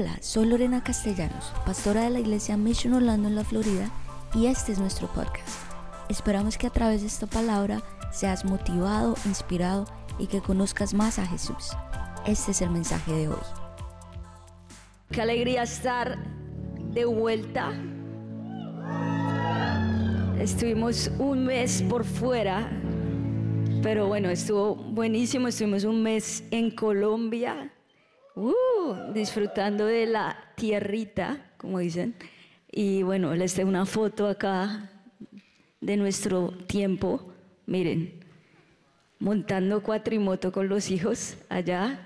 Hola, soy Lorena Castellanos, pastora de la iglesia Mission Orlando en la Florida, y este es nuestro podcast. Esperamos que a través de esta palabra seas motivado, inspirado y que conozcas más a Jesús. Este es el mensaje de hoy. Qué alegría estar de vuelta. Estuvimos un mes por fuera, pero bueno, estuvo buenísimo. Estuvimos un mes en Colombia, uh, disfrutando de la tierrita, como dicen. Y bueno, les tengo una foto acá de nuestro tiempo. Miren, montando cuatrimoto con los hijos allá.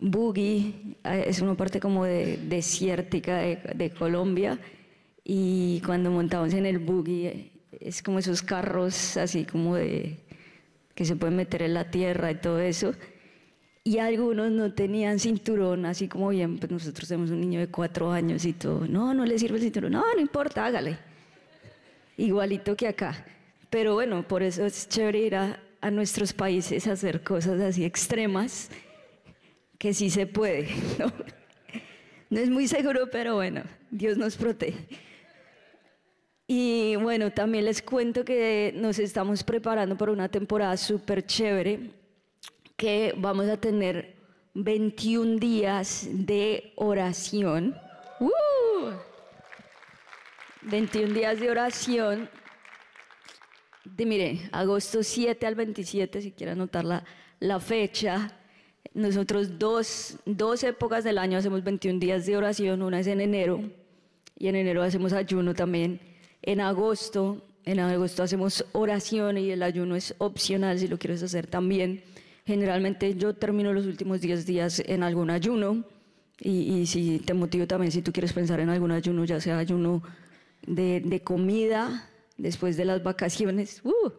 Boogie, eh, es una parte como de, desértica de, Colombia. Y cuando montamos en el buggy, es como esos carros así como de que se pueden meter en la tierra y todo eso. Y algunos no tenían cinturón, así como bien, pues nosotros tenemos un niño de cuatro años y todo. No, no le sirve el cinturón. No, no importa, hágale. Igualito que acá. Pero bueno, por eso es chévere ir a, a nuestros países a hacer cosas así extremas, que sí se puede. ¿no? no es muy seguro, pero bueno, Dios nos protege. Y bueno, también les cuento que nos estamos preparando para una temporada súper chévere, que vamos a tener 21 días de oración. ¡Uh! 21 días de oración. De, mire, agosto 7 al 27, si quieren anotar la, la fecha. Nosotros dos, dos épocas del año hacemos 21 días de oración, una es en enero y en enero hacemos ayuno también. En agosto, en agosto hacemos oración y el ayuno es opcional si lo quieres hacer también. Generalmente yo termino los últimos 10 días en algún ayuno y, y, si te motivo también, si tú quieres pensar en algún ayuno, ya sea ayuno de, de comida después de las vacaciones, uh,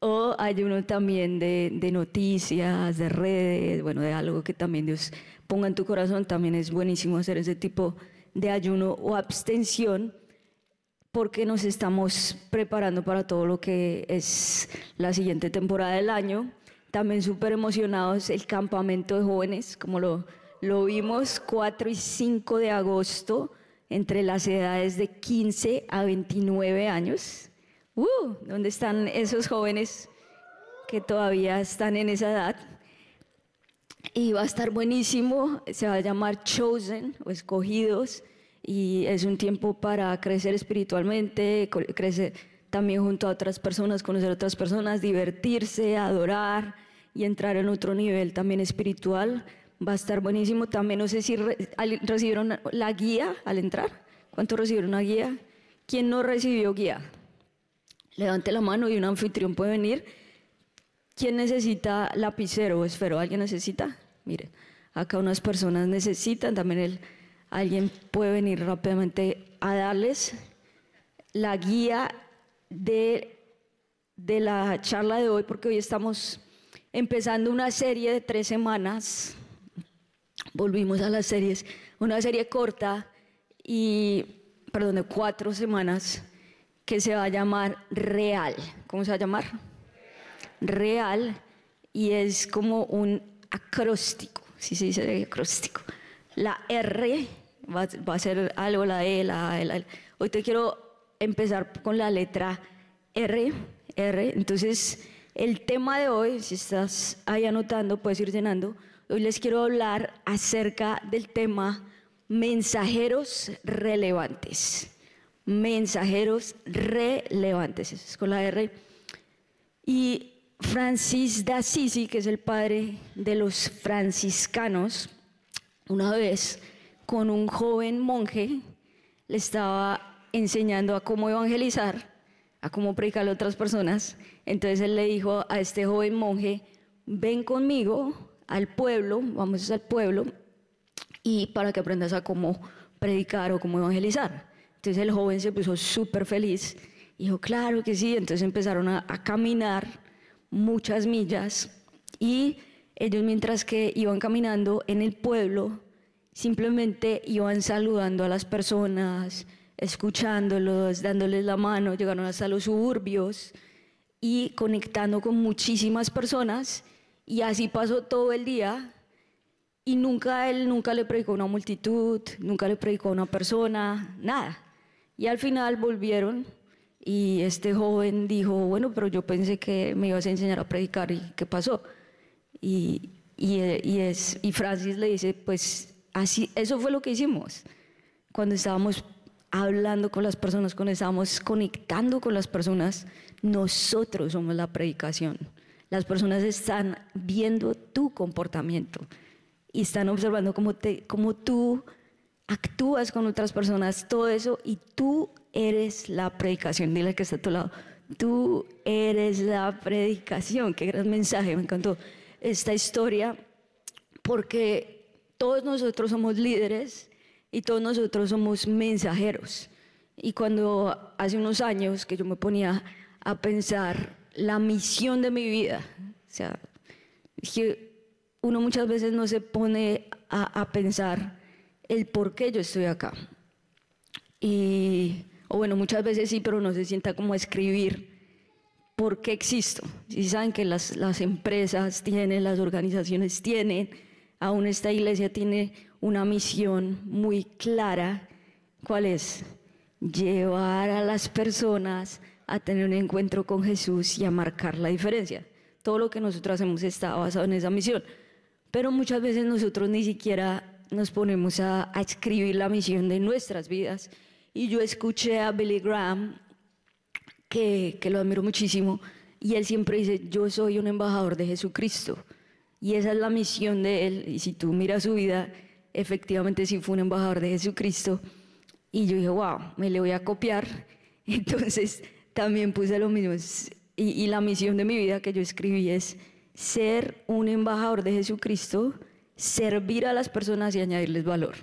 o ayuno también de, de, noticias, de redes, bueno, de algo que también Dios ponga en tu corazón, también es buenísimo hacer ese tipo de ayuno o abstención porque nos estamos preparando para todo lo que es la siguiente temporada del año. También súper emocionados el campamento de jóvenes, como lo, lo vimos, 4 y 5 de agosto, entre las edades de 15 a 29 años. Uh, ¿Dónde están esos jóvenes que todavía están en esa edad? Y va a estar buenísimo, se va a llamar Chosen o Escogidos y es un tiempo para crecer espiritualmente, crecer también junto a otras personas, conocer a otras personas, divertirse, adorar y entrar en otro nivel también espiritual. Va a estar buenísimo. También no sé si re recibieron la guía al entrar. ¿Cuántos recibieron una guía? ¿Quién no recibió guía? Levante la mano y un anfitrión puede venir. ¿Quién necesita lapicero o esfero? ¿Alguien necesita? Mire, acá unas personas necesitan también el alguien puede venir rápidamente a darles la guía de, de, la charla de hoy, porque hoy estamos empezando una serie de tres semanas. Volvimos a las series, una serie corta y, perdón, de cuatro semanas que se va a llamar Real. ¿Cómo se va a llamar? Real. Y es como un acróstico, si se dice acróstico. La R va, va, a ser algo, la E, la, la, la, Hoy te quiero empezar con la letra R, R. Entonces, el tema de hoy, si estás ahí anotando, puedes ir llenando. Hoy les quiero hablar acerca del tema mensajeros relevantes. Mensajeros relevantes, eso es la R. Y Francis d'Assisi, que es el padre de los franciscanos, una vez con un joven monje, le estaba enseñando a cómo evangelizar, a cómo predicarle a otras personas. Entonces él le dijo a este joven monje, ven conmigo al pueblo, vamos al pueblo, y para que aprendas a cómo predicar o cómo evangelizar. Entonces el joven se puso súper feliz, dijo, claro que sí, entonces empezaron a, a caminar muchas millas y ellos mientras que iban caminando en el pueblo, simplemente iban saludando a las personas, escuchándolos, dándoles la mano, llegaron hasta los suburbios y conectando con muchísimas personas y así pasó todo el día Y nunca él, nunca le predicó a una multitud, nunca le predicó a una persona, nada. Y al final volvieron y este joven dijo, bueno, pero yo pensé que me ibas a enseñar a predicar y ¿qué pasó? Y, y, y, es, y Francis le dice, pues así, eso fue lo que hicimos. Cuando estábamos hablando con las personas, cuando estábamos conectando con las personas, nosotros somos la predicación. Las personas están viendo tu comportamiento y están observando cómo, te, cómo tú actúas con otras personas, todo eso, y tú eres la predicación. Dile que está a tu lado. Tú eres la predicación. Qué gran mensaje, me encantó esta historia, porque todos nosotros somos líderes y todos nosotros somos mensajeros. Y cuando hace unos años que yo me ponía a pensar la misión de mi vida. O sea, que uno muchas veces no se pone a, pensar el por qué yo estoy acá. Y, o bueno, muchas veces sí, pero no se sienta como a escribir por qué existo. Si saben que las, las empresas tienen, las organizaciones tienen, aún esta iglesia tiene una misión muy clara. ¿Cuál es? Llevar a las personas a tener un encuentro con Jesús y a marcar la diferencia. Todo lo que nosotros hacemos está basado en esa misión. Pero muchas veces nosotros ni siquiera nos ponemos a, escribir la misión de nuestras vidas. Y yo escuché a Billy Graham, que, que lo admiro muchísimo, y él siempre dice, yo soy un embajador de Jesucristo. Y esa es la misión de él. Y si tú miras su vida, efectivamente sí fue un embajador de Jesucristo. Y yo dije, wow, me le voy a copiar. Entonces también puse lo mismo. Y, la misión de mi vida que yo escribí es ser un embajador de Jesucristo, servir a las personas y añadirles valor.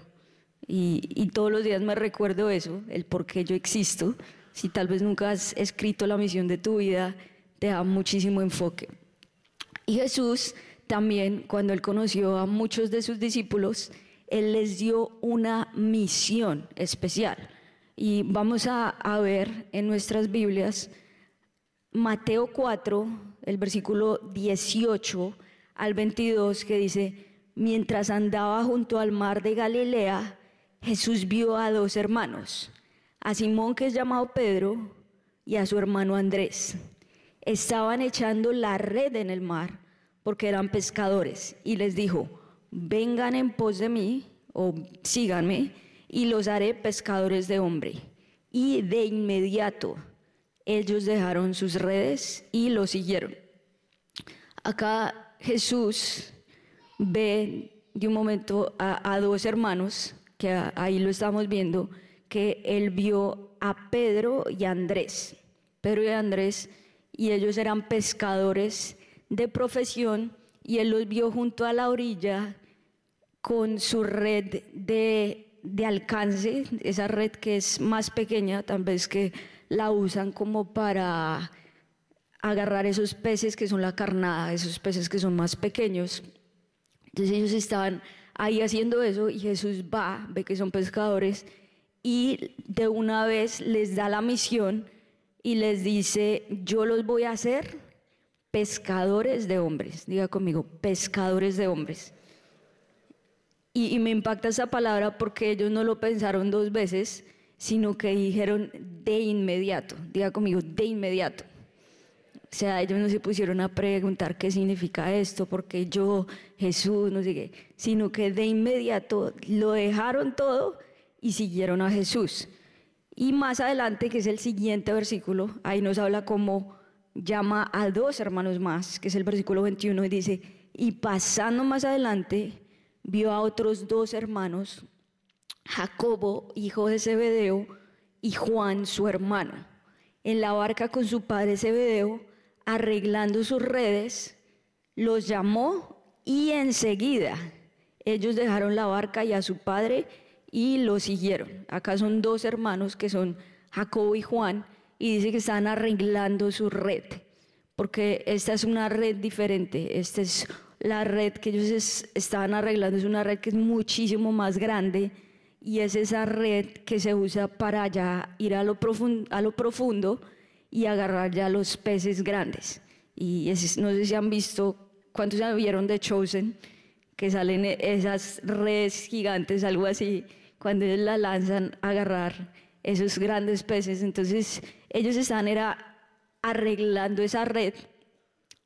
Y, todos los días me recuerdo eso, el por qué yo existo. Si tal vez nunca has escrito la misión de tu vida, te da muchísimo enfoque. Y Jesús también, cuando él conoció a muchos de sus discípulos, él les dio una misión especial. Y vamos a, ver en nuestras Biblias Mateo 4, el versículo 18 al 22, que dice, mientras andaba junto al mar de Galilea, Jesús vio a dos hermanos, a Simón que es llamado Pedro y a su hermano Andrés. Estaban echando la red en el mar porque eran pescadores y les dijo, vengan en pos de mí o síganme y los haré pescadores de hombre. Y de inmediato ellos dejaron sus redes y lo siguieron. Acá Jesús ve de un momento a, dos hermanos, que ahí lo estamos viendo, que él vio a Pedro y a Andrés. Pedro y Andrés, y ellos eran pescadores de profesión, y él los vio junto a la orilla con su red de de alcance, esa red que es más pequeña, tal vez que la usan como para agarrar esos peces que son la carnada, esos peces que son más pequeños. Entonces ellos estaban ahí haciendo eso y Jesús va, ve que son pescadores y de una vez les da la misión y les dice, yo los voy a hacer pescadores de hombres. Diga conmigo, pescadores de hombres. Y, me impacta esa palabra porque ellos no lo pensaron dos veces, sino que dijeron de inmediato. Diga conmigo, de inmediato. O sea, ellos no se pusieron a preguntar qué significa esto, porque yo, Jesús, no sé qué, sino que de inmediato lo dejaron todo y siguieron a Jesús. Y más adelante, que es el siguiente versículo, ahí nos habla cómo llama a dos hermanos más, que es el versículo 21, y dice, y pasando más adelante, vio a otros dos hermanos, Jacobo, hijo de Zebedeo, y Juan, su hermano, en la barca con su padre Zebedeo, arreglando sus redes, los llamó y enseguida ellos dejaron la barca y a su padre y lo siguieron. Acá son dos hermanos que son Jacobo y Juan y dice que están arreglando su red, porque esta es una red diferente, este es la red que ellos estaban arreglando es una red que es muchísimo más grande y es esa red que se usa para ya ir a lo, profundo, a lo profundo y agarrar ya los peces grandes. Y no sé si han visto, ¿cuántos ya vieron de Chosen? que salen esas redes gigantes, algo así, cuando ellos la lanzan a agarrar esos grandes peces. Entonces ellos están era arreglando esa red.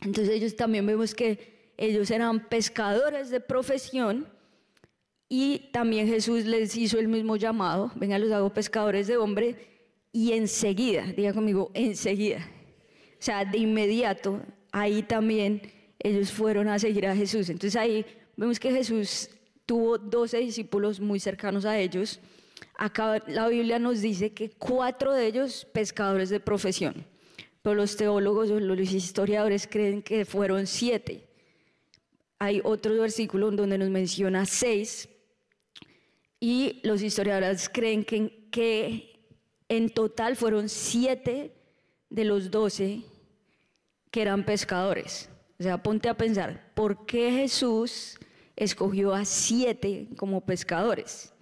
Entonces ellos también vemos que ellos eran pescadores de profesión y también Jesús les hizo el mismo llamado, venga, los hago pescadores de hombre y enseguida, diga conmigo, enseguida, o sea, de inmediato, ahí también ellos fueron a seguir a Jesús. Entonces ahí vemos que Jesús tuvo 12 discípulos muy cercanos a ellos. Acá la Biblia nos dice que cuatro de ellos pescadores de profesión, pero los teólogos o los historiadores creen que fueron siete. Hay otro versículo donde nos menciona seis y los historiadores creen que, que en total fueron siete de los doce que eran pescadores. O sea, ponte a pensar, ¿por qué Jesús escogió a siete como pescadores?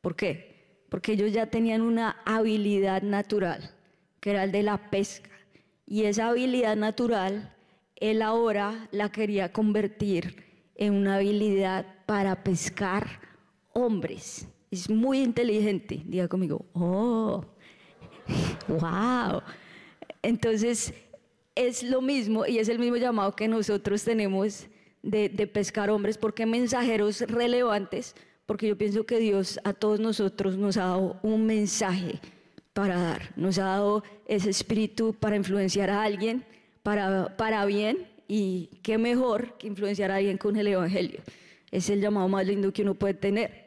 ¿Por qué? Porque ellos ya tenían una habilidad natural, que era el de la pesca. Y esa habilidad natural, él ahora la quería convertir en una habilidad para pescar hombres. Es muy inteligente. Diga conmigo, oh, wow. Entonces, es lo mismo y es el mismo llamado que nosotros tenemos de, pescar hombres, porque mensajeros relevantes, porque yo pienso que Dios a todos nosotros nos ha dado un mensaje para dar, nos ha dado ese espíritu para influenciar a alguien, para, para bien, y qué mejor que influenciar a alguien con el Evangelio. Es el llamado más lindo que uno puede tener.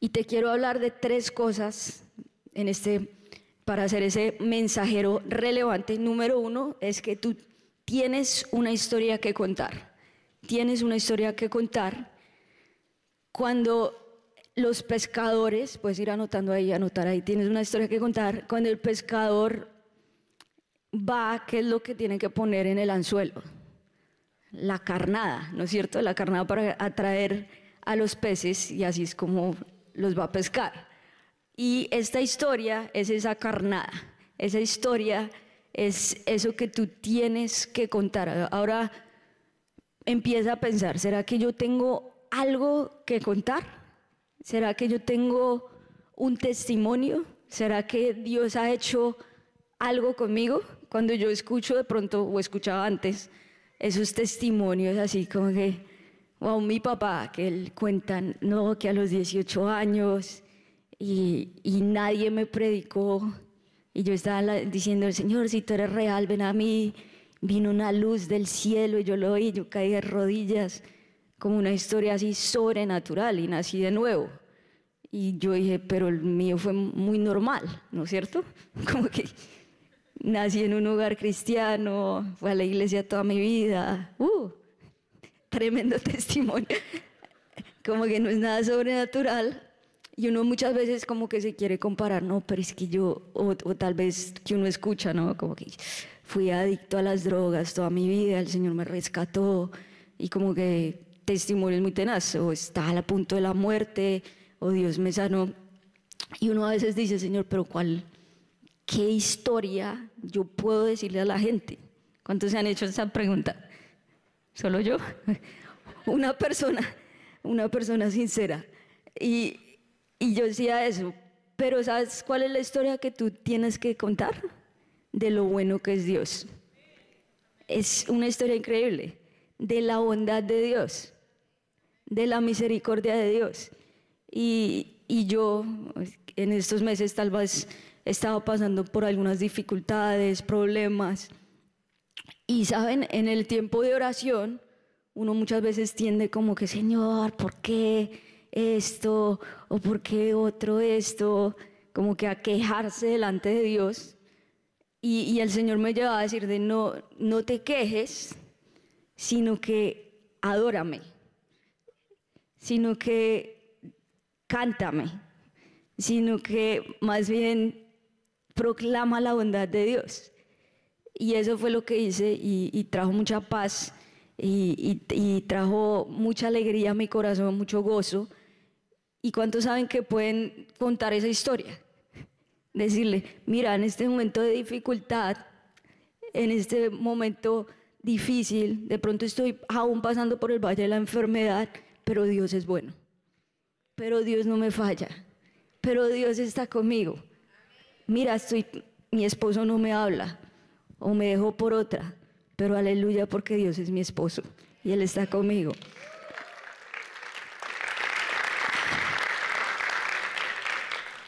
Y te quiero hablar de tres cosas en este, para hacer ese mensajero relevante. Número uno es que tú tienes una historia que contar. Tienes una historia que contar. Cuando los pescadores, puedes ir anotando ahí, anotar ahí, tienes una historia que contar. Cuando el pescador va, ¿qué es lo que tiene que poner en el anzuelo? La carnada, ¿no es cierto? La carnada para atraer a los peces y así es como los va a pescar. Y esta historia es esa carnada, esa historia es eso que tú tienes que contar. Ahora empieza a pensar, ¿será que yo tengo algo que contar? ¿Será que yo tengo un testimonio? ¿Será que Dios ha hecho algo conmigo? Cuando yo escucho de pronto, o escuchaba antes, esos testimonios así como que o mi papá, que él cuenta, no, que a los 18 años y, y nadie me predicó. Y yo estaba diciendo, Señor, si tú eres real, ven a mí. Vino una luz del cielo y yo lo oí, yo caí de rodillas, como una historia así sobrenatural y nací de nuevo. Y yo dije, pero el mío fue muy normal, ¿no es cierto? Como que nací en un hogar cristiano, fui a la iglesia toda mi vida. Uh, tremendo testimonio. Como que no es nada sobrenatural. Y uno muchas veces como que se quiere comparar, no, pero es que yo, o, tal vez que uno escucha, ¿no? Como que fui adicto a las drogas toda mi vida, el Señor me rescató, y como que testimonio es muy tenaz, o está a punto de la muerte, o Dios me sanó. Y uno a veces dice, Señor, pero ¿cuál, qué historia yo puedo decirle a la gente? ¿Cuántos se han hecho esa pregunta? solo yo, una persona, una persona sincera. Y, y yo decía eso, pero ¿sabes cuál es la historia que tú tienes que contar? De lo bueno que es Dios. Es una historia increíble, de la bondad de Dios, de la misericordia de Dios. Y, y yo en estos meses tal vez he estado pasando por algunas dificultades, problemas y saben, en el tiempo de oración, uno muchas veces tiende como que, Señor, ¿por qué esto? ¿O por qué otro esto? Como que a quejarse delante de Dios. Y, el Señor me lleva a decir de no, no te quejes, sino que adórame, sino que cántame, sino que más bien proclama la bondad de Dios. Y eso fue lo que hice y, trajo mucha paz y, trajo mucha alegría a mi corazón, mucho gozo. ¿Y cuántos saben que pueden contar esa historia? Decirle, mira, en este momento de dificultad, en este momento difícil, de pronto estoy aún pasando por el valle de la enfermedad, pero Dios es bueno. Pero Dios no me falla. Pero Dios está conmigo. Mira, estoy, mi esposo no me habla o me dejó por otra, pero aleluya porque Dios es mi esposo y Él está conmigo.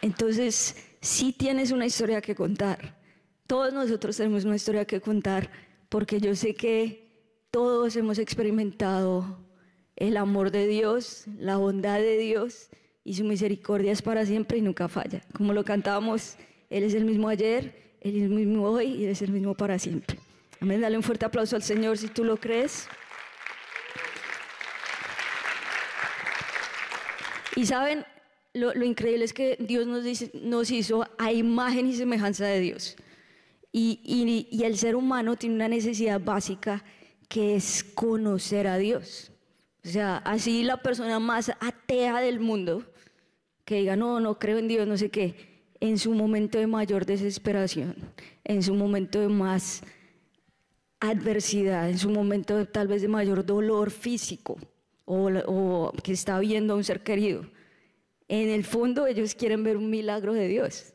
Entonces, sí tienes una historia que contar. Todos nosotros tenemos una historia que contar porque yo sé que todos hemos experimentado el amor de Dios, la bondad de Dios y su misericordia es para siempre y nunca falla. Como lo cantábamos, Él es el mismo ayer, Él es el mismo hoy y Él es el mismo para siempre. Amén, dale un fuerte aplauso al Señor si tú lo crees. Y saben, lo, increíble es que Dios nos, nos hizo a imagen y semejanza de Dios. Y, el ser humano tiene una necesidad básica que es conocer a Dios. O sea, así la persona más atea del mundo, que diga, no, no creo en Dios, no sé qué, en su momento de mayor desesperación, en su momento de más adversidad, en su momento de, tal vez de mayor dolor físico o, o que está viendo a un ser querido, en el fondo ellos quieren ver un milagro de Dios.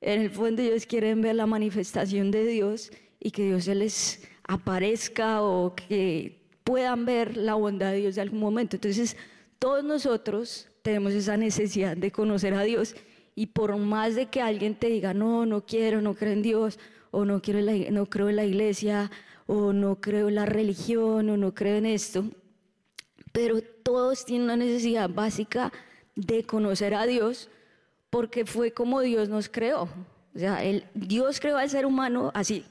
En el fondo ellos quieren ver la manifestación de Dios y que Dios se les aparezca o que puedan ver la bondad de Dios de algún momento. Entonces, todos nosotros tenemos esa necesidad de conocer a Dios y por más de que alguien te diga, no, no quiero, no creo en Dios, o no, quiero no creo en la iglesia, o no creo en la religión, o no creo en esto, pero todos tienen una necesidad básica de conocer a Dios porque fue como Dios nos creó. O sea, el, Dios creó al ser humano así,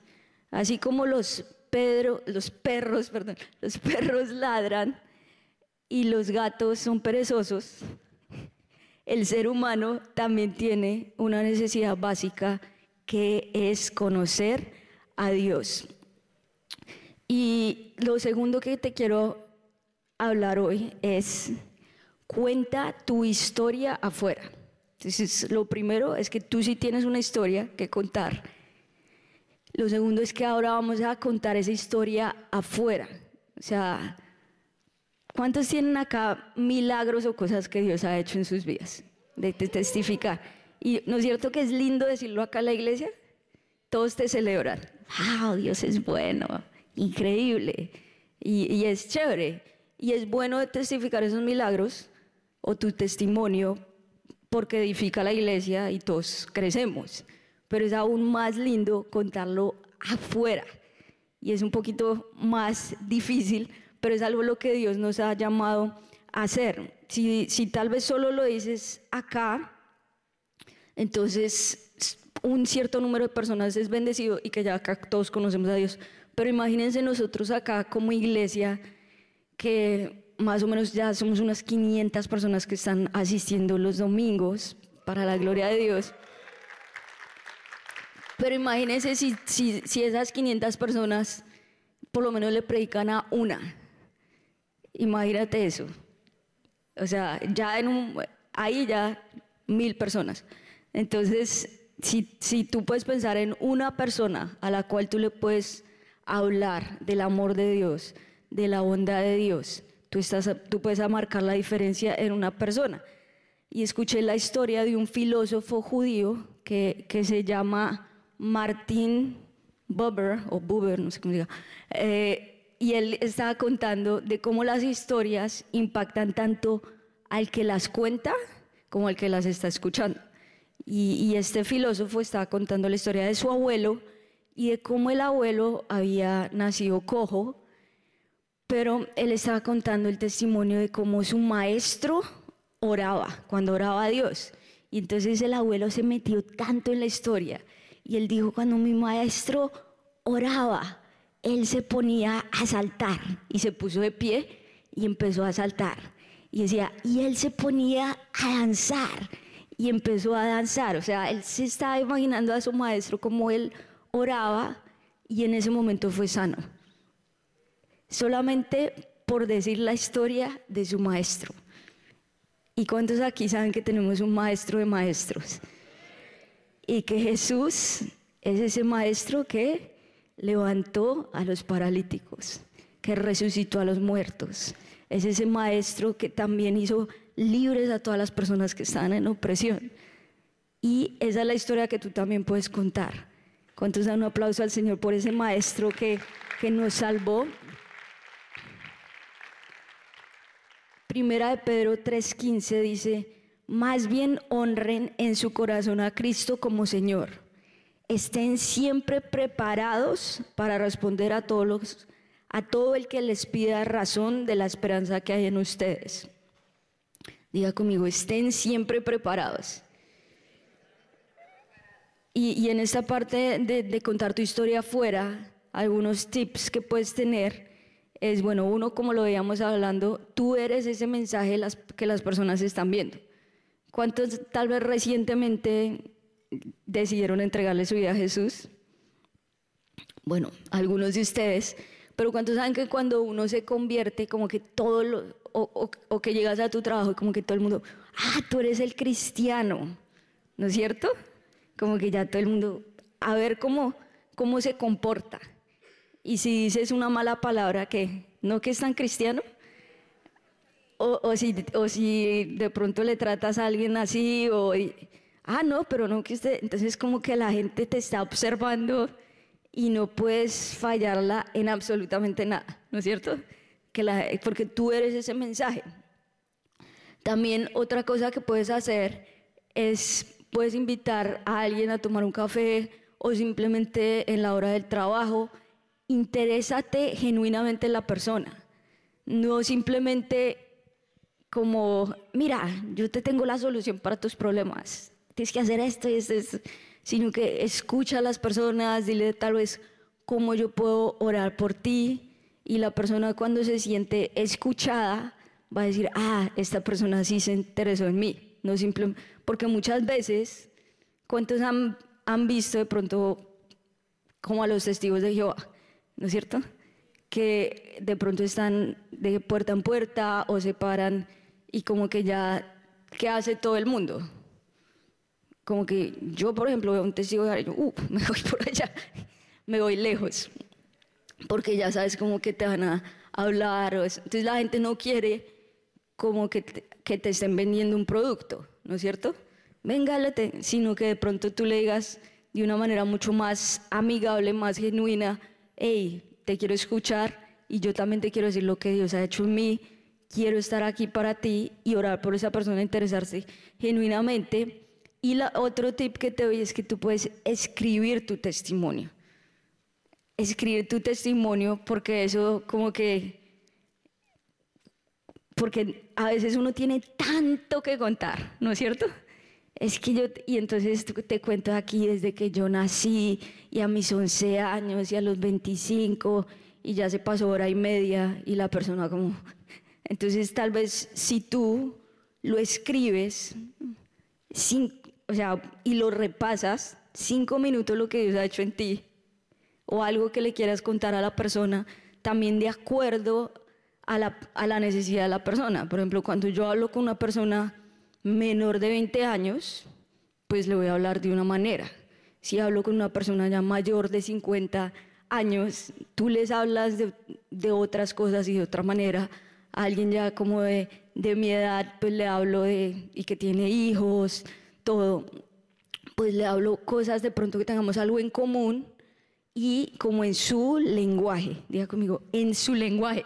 así como los, Pedro, los perros, perdón, los perros ladran y los gatos son perezosos. El ser humano también tiene una necesidad básica que es conocer a Dios. Y lo segundo que te quiero hablar hoy es cuenta tu historia afuera. Entonces, lo primero es que tú sí tienes una historia que contar. Lo segundo es que ahora vamos a contar esa historia afuera. O sea, ¿cuántos tienen acá milagros o cosas que Dios ha hecho en sus vidas? De, testificar. Y no es cierto que es lindo decirlo acá en la iglesia. Todos te celebran. ¡Wow! Dios es bueno, increíble. Y, y es chévere. Y es bueno testificar esos milagros o tu testimonio porque edifica la iglesia y todos crecemos. Pero es aún más lindo contarlo afuera. Y es un poquito más difícil, pero es algo lo que Dios nos ha llamado a hacer. Si, si tal vez solo lo dices acá, entonces un cierto número de personas es bendecido y que ya acá todos conocemos a Dios. Pero imagínense nosotros acá como iglesia que más o menos ya somos unas 500 personas que están asistiendo los domingos para la gloria de Dios. Pero imagínense si, si, si esas 500 personas por lo menos le predican a una. Imagínate eso. O sea, ya en ahí ya mil personas. Entonces, si, si tú puedes pensar en una persona a la cual tú le puedes hablar del amor de Dios, de la bondad de Dios, Tú, estás, tú puedes marcar la diferencia en una persona. Y escuché la historia de un filósofo judío que, que se llama Martin Buber, o Buber, no sé cómo diga, eh, y él estaba contando de cómo las historias impactan tanto al que las cuenta como al que las está escuchando. Y, y, este filósofo estaba contando la historia de su abuelo y de cómo el abuelo había nacido cojo pero él estaba contando el testimonio de cómo su maestro oraba, cuando oraba a Dios. Y entonces el abuelo se metió tanto en la historia. Y él dijo, cuando mi maestro oraba, él se ponía a saltar. Y se puso de pie y empezó a saltar. Y decía, y él se ponía a danzar. Y empezó a danzar. O sea, él se estaba imaginando a su maestro como él oraba y en ese momento fue sano solamente por decir la historia de su maestro. ¿Y cuántos aquí saben que tenemos un maestro de maestros? Y que Jesús es ese maestro que levantó a los paralíticos, que resucitó a los muertos. Es ese maestro que también hizo libres a todas las personas que están en opresión. Y esa es la historia que tú también puedes contar. ¿Cuántos dan un aplauso al Señor por ese maestro que, que nos salvó? Primera de Pedro 3:15 dice, más bien honren en su corazón a Cristo como Señor. Estén siempre preparados para responder a todos a todo el que les pida razón de la esperanza que hay en ustedes. Diga conmigo, estén siempre preparados. Y, en esta parte de, contar tu historia afuera, algunos tips que puedes tener es, bueno, uno, como lo veíamos hablando, tú eres ese mensaje que las personas están viendo. ¿Cuántos tal vez recientemente decidieron entregarle su vida a Jesús? Bueno, algunos de ustedes, pero ¿cuántos saben que cuando uno se convierte, como que todo lo, o, que llegas a tu trabajo, como que todo el mundo, ah, tú eres el cristiano, ¿no es cierto? como que ya todo el mundo, a ver cómo, cómo se comporta. Y si dices una mala palabra, ¿qué? ¿No que es tan cristiano? O, o, si, o si de pronto le tratas a alguien así, o, ah, no, pero no que usted, entonces como que la gente te está observando y no puedes fallarla en absolutamente nada, ¿no es cierto? Que la, porque tú eres ese mensaje. También otra cosa que puedes hacer es puedes invitar a alguien a tomar un café o simplemente en la hora del trabajo. Interésate genuinamente en la persona. No simplemente como, mira, yo te tengo la solución para tus problemas. Tienes que hacer esto y esto, sino que escucha a las personas, dile tal vez cómo yo puedo orar por ti. Y la persona cuando se siente escuchada va a decir, ah, esta persona sí se interesó en mí no simplemente, porque muchas veces, ¿cuántos han, han visto de pronto como a los testigos de Jehová? ¿No es cierto? Que de pronto están de puerta en puerta o se paran y como que ya, ¿qué hace todo el mundo? Como que yo, por ejemplo, veo un testigo de Jehová uh, me voy por allá, me voy lejos, porque ya sabes como que te van a hablar. O Entonces la gente no quiere como que te, que te estén vendiendo un producto, ¿no es cierto? Venga, sino que de pronto tú le digas de una manera mucho más amigable, más genuina, hey, te quiero escuchar y yo también te quiero decir lo que Dios ha hecho en mí, quiero estar aquí para ti y orar por esa persona, interesarse genuinamente. Y la, otro tip que te doy es que tú puedes escribir tu testimonio. Escribir tu testimonio porque eso como que porque a veces uno tiene tanto que contar, ¿no es cierto? Es que yo, y entonces te cuento aquí desde que yo nací y a mis 11 años y a los 25 y ya se pasó hora y media y la persona como... Entonces tal vez si tú lo escribes o sea, y lo repasas, cinco minutos lo que Dios ha hecho en ti o algo que le quieras contar a la persona, también de acuerdo a la, necesidad de la persona. Por ejemplo, cuando yo hablo con una persona menor de 20 años, pues le voy a hablar de una manera. Si hablo con una persona ya mayor de 50 años, tú les hablas de, otras cosas y de otra manera. A alguien ya como de, de, mi edad, pues le hablo de, y que tiene hijos, todo, pues le hablo cosas de pronto que tengamos algo en común y como en su lenguaje, diga conmigo, en su lenguaje.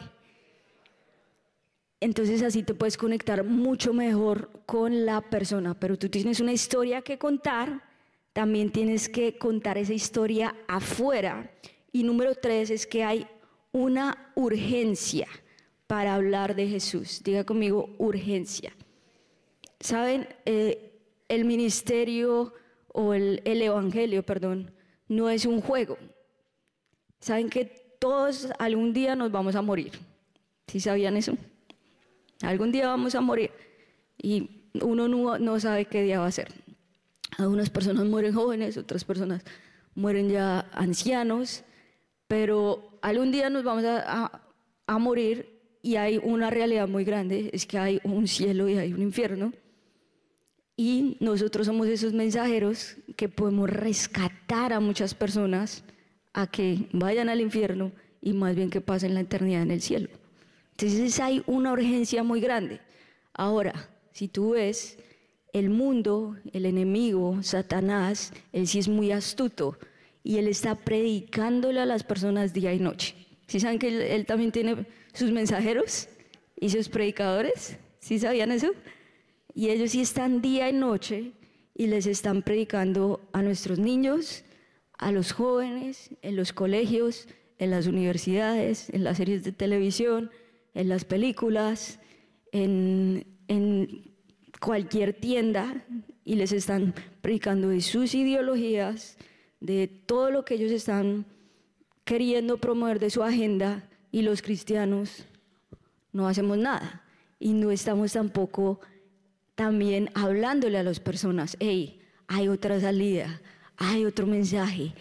Entonces así te puedes conectar mucho mejor con la persona, pero tú tienes una historia que contar, también tienes que contar esa historia afuera. Y número tres es que hay una urgencia para hablar de Jesús. Diga conmigo, urgencia. Saben, eh, el ministerio o el, el evangelio, perdón, no es un juego. Saben que todos algún día nos vamos a morir. ¿Sí sabían eso? Algún día vamos a morir y uno no, sabe qué día va a ser. Algunas personas mueren jóvenes, otras personas mueren ya ancianos, pero algún día nos vamos a, morir y hay una realidad muy grande, es que hay un cielo y hay un infierno. Y nosotros somos esos mensajeros que podemos rescatar a muchas personas a que vayan al infierno y más bien que pasen la eternidad en el cielo. Entonces hay una urgencia muy grande. Ahora, si tú ves el mundo, el enemigo, Satanás, él sí es muy astuto y él está predicándole a las personas día y noche. ¿Sí saben que él también tiene sus mensajeros y sus predicadores? ¿Sí sabían eso? Y ellos sí están día y noche y les están predicando a nuestros niños, a los jóvenes, en los colegios, en las universidades, en las series de televisión, en las películas, en, en cualquier tienda y les están predicando de sus ideologías, de todo lo que ellos están queriendo promover de su agenda y los cristianos no hacemos nada y no estamos tampoco también hablándole a las personas, hey, hay otra salida, hay otro mensaje,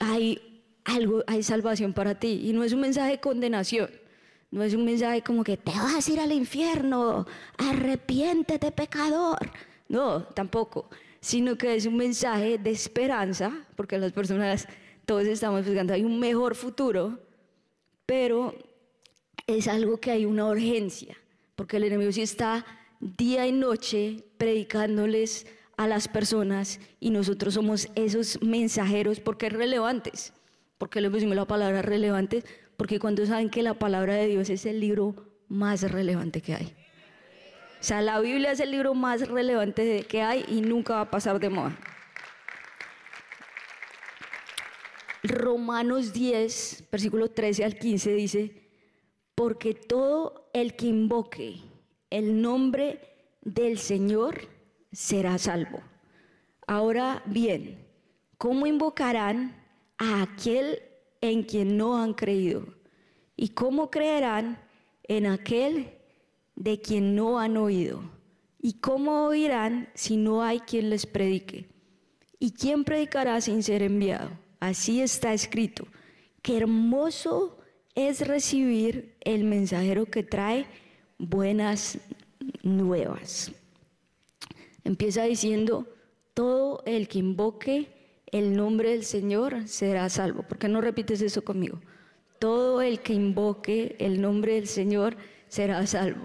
hay algo, hay salvación para ti y no es un mensaje de condenación. No es un mensaje como que te vas a ir al infierno, arrepiéntete pecador. No, tampoco. Sino que es un mensaje de esperanza, porque las personas, todos estamos buscando, hay un mejor futuro, pero es algo que hay una urgencia, porque el enemigo sí está día y noche predicándoles a las personas y nosotros somos esos mensajeros porque es relevantes. porque le pusimos la palabra relevantes? porque cuando saben que la palabra de Dios es el libro más relevante que hay. O sea, la Biblia es el libro más relevante que hay y nunca va a pasar de moda. Romanos 10, versículo 13 al 15 dice, porque todo el que invoque el nombre del Señor será salvo. Ahora bien, ¿cómo invocarán a aquel en quien no han creído? ¿Y cómo creerán en aquel de quien no han oído? ¿Y cómo oirán si no hay quien les predique? ¿Y quién predicará sin ser enviado? Así está escrito. Qué hermoso es recibir el mensajero que trae buenas nuevas. Empieza diciendo, todo el que invoque el nombre del Señor será salvo. ¿Por qué no repites eso conmigo? Todo el que invoque el nombre del Señor será salvo.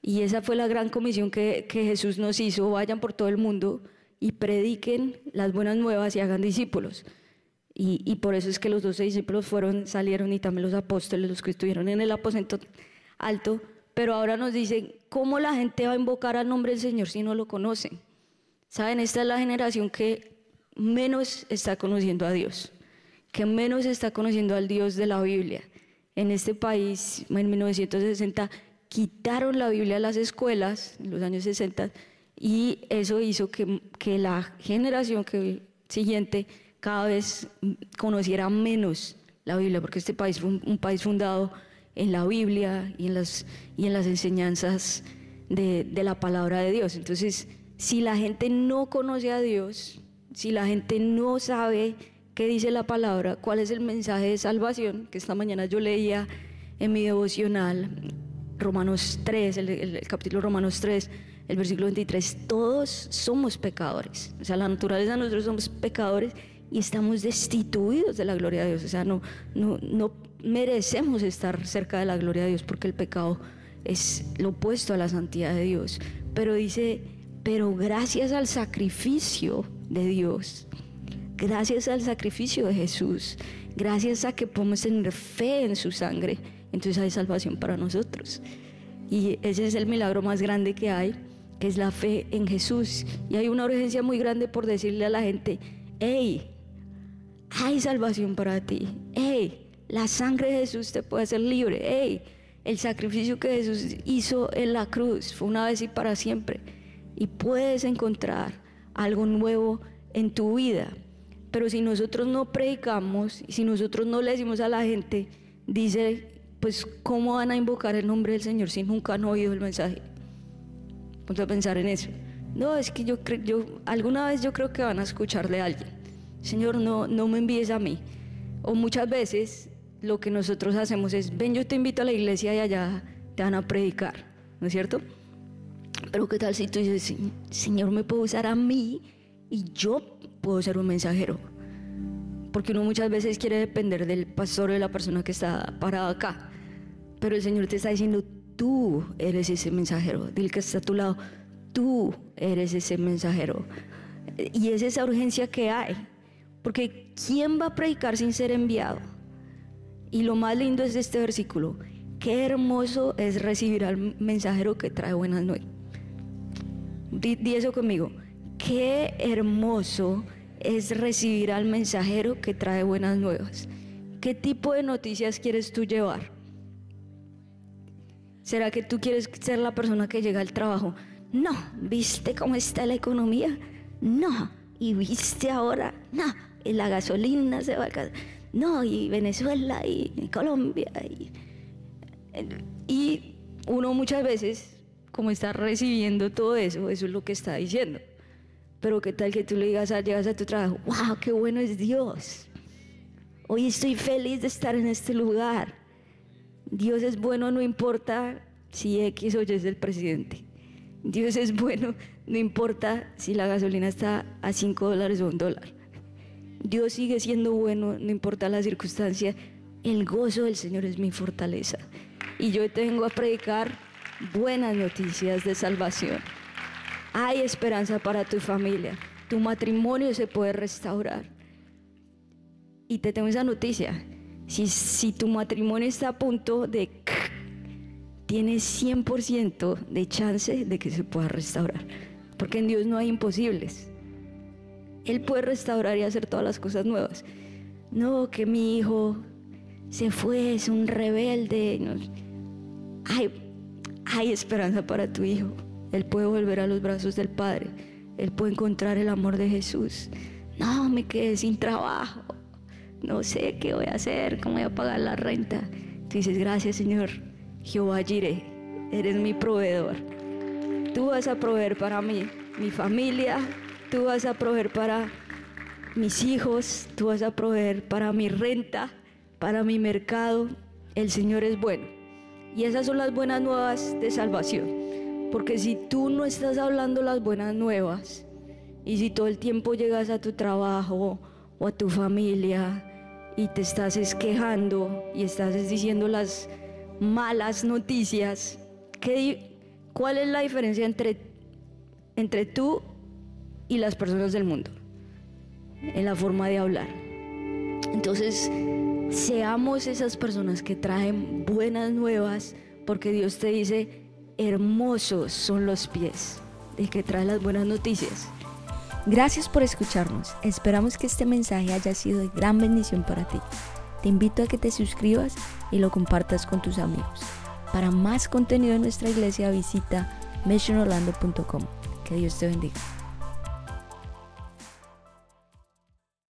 Y esa fue la gran comisión que, Jesús nos hizo. Vayan por todo el mundo y prediquen las buenas nuevas y hagan discípulos. Y, y, por eso es que los doce discípulos fueron, salieron y también los apóstoles, los que estuvieron en el aposento alto. Pero ahora nos dicen, ¿cómo la gente va a invocar al nombre del Señor si no lo conocen? Saben, esta es la generación que menos está conociendo a Dios, que menos está conociendo al Dios de la Biblia. En este país, en 1960, quitaron la Biblia a las escuelas, en los años 60, y eso hizo que, que la generación que, siguiente cada vez conociera menos la Biblia, porque este país fue un, país fundado en la Biblia y en las, y en las enseñanzas de, de la palabra de Dios. Entonces, si la gente no conoce a Dios, si la gente no sabe qué dice la palabra, cuál es el mensaje de salvación, que esta mañana yo leía en mi devocional, Romanos 3, el, capítulo Romanos 3, el versículo 23, todos somos pecadores, o sea, la naturaleza de nosotros somos pecadores y estamos destituidos de la gloria de Dios, o sea, no, no, no merecemos estar cerca de la gloria de Dios porque el pecado es lo opuesto a la santidad de Dios, pero dice, pero gracias al sacrificio de Dios, gracias al sacrificio de Jesús, gracias a que podemos tener fe en su sangre, entonces hay salvación para nosotros. Y ese es el milagro más grande que hay, que es la fe en Jesús. Y hay una urgencia muy grande por decirle a la gente, hey, hay salvación para ti, hey, la sangre de Jesús te puede hacer libre, hey, el sacrificio que Jesús hizo en la cruz fue una vez y para siempre. Y puedes encontrar algo nuevo en tu vida. Pero si nosotros no predicamos, si nosotros no le decimos a la gente, dice, pues ¿cómo van a invocar el nombre del Señor si nunca han oído el mensaje? Ponte a pensar en eso. No, es que yo, yo alguna vez yo creo que van a escucharle a alguien. Señor, no, no me envíes a mí. O muchas veces lo que nosotros hacemos es, ven, yo te invito a la iglesia y allá te van a predicar, ¿no es cierto? Pero ¿qué tal si tú dices, Señor, me puedo usar a mí y yo puedo ser un mensajero? porque uno muchas veces quiere depender del pastor o de la persona que está parada acá. Pero el Señor te está diciendo, tú eres ese mensajero, del que está a tu lado, tú eres ese mensajero. Y es esa urgencia que hay, porque ¿quién va a predicar sin ser enviado? Y lo más lindo es este versículo, qué hermoso es recibir al mensajero que trae buenas nuevas. Di, eso conmigo, qué hermoso es recibir al mensajero que trae buenas nuevas. ¿Qué tipo de noticias quieres tú llevar? ¿Será que tú quieres ser la persona que llega al trabajo? No, ¿viste cómo está la economía? No, ¿y viste ahora? No, y la gasolina se va a... No, y Venezuela y Colombia. Y, y uno muchas veces, como está recibiendo todo eso, eso es lo que está diciendo. Pero qué tal que tú le digas, llegas a tu trabajo, wow, qué bueno es Dios. Hoy estoy feliz de estar en este lugar. Dios es bueno, no importa si X o Y es el presidente. Dios es bueno, no importa si la gasolina está a 5 dólares o un dólar. Dios sigue siendo bueno, no importa la circunstancia. El gozo del Señor es mi fortaleza. Y yo tengo a predicar buenas noticias de salvación. Hay esperanza para tu familia. Tu matrimonio se puede restaurar. Y te tengo esa noticia. Si, si tu matrimonio está a punto de... Tienes 100% de chance de que se pueda restaurar. Porque en Dios no hay imposibles. Él puede restaurar y hacer todas las cosas nuevas. No, que mi hijo se fue, es un rebelde. Hay, hay esperanza para tu hijo. Él puede volver a los brazos del Padre. Él puede encontrar el amor de Jesús. No, me quedé sin trabajo. No sé qué voy a hacer, cómo voy a pagar la renta. Tú dices, gracias Señor, Jehová Jireh, eres mi proveedor. Tú vas a proveer para mí, mi familia, tú vas a proveer para mis hijos, tú vas a proveer para mi renta, para mi mercado. El Señor es bueno. Y esas son las buenas nuevas de salvación. Porque si tú no estás hablando las buenas nuevas y si todo el tiempo llegas a tu trabajo o a tu familia y te estás quejando y estás diciendo las malas noticias, ¿qué, ¿cuál es la diferencia entre, entre tú y las personas del mundo? En la forma de hablar. Entonces, seamos esas personas que traen buenas nuevas porque Dios te dice, hermosos son los pies de que trae las buenas noticias. Gracias por escucharnos. Esperamos que este mensaje haya sido de gran bendición para ti. Te invito a que te suscribas y lo compartas con tus amigos. Para más contenido en nuestra iglesia visita missionorlando.com. Que Dios te bendiga.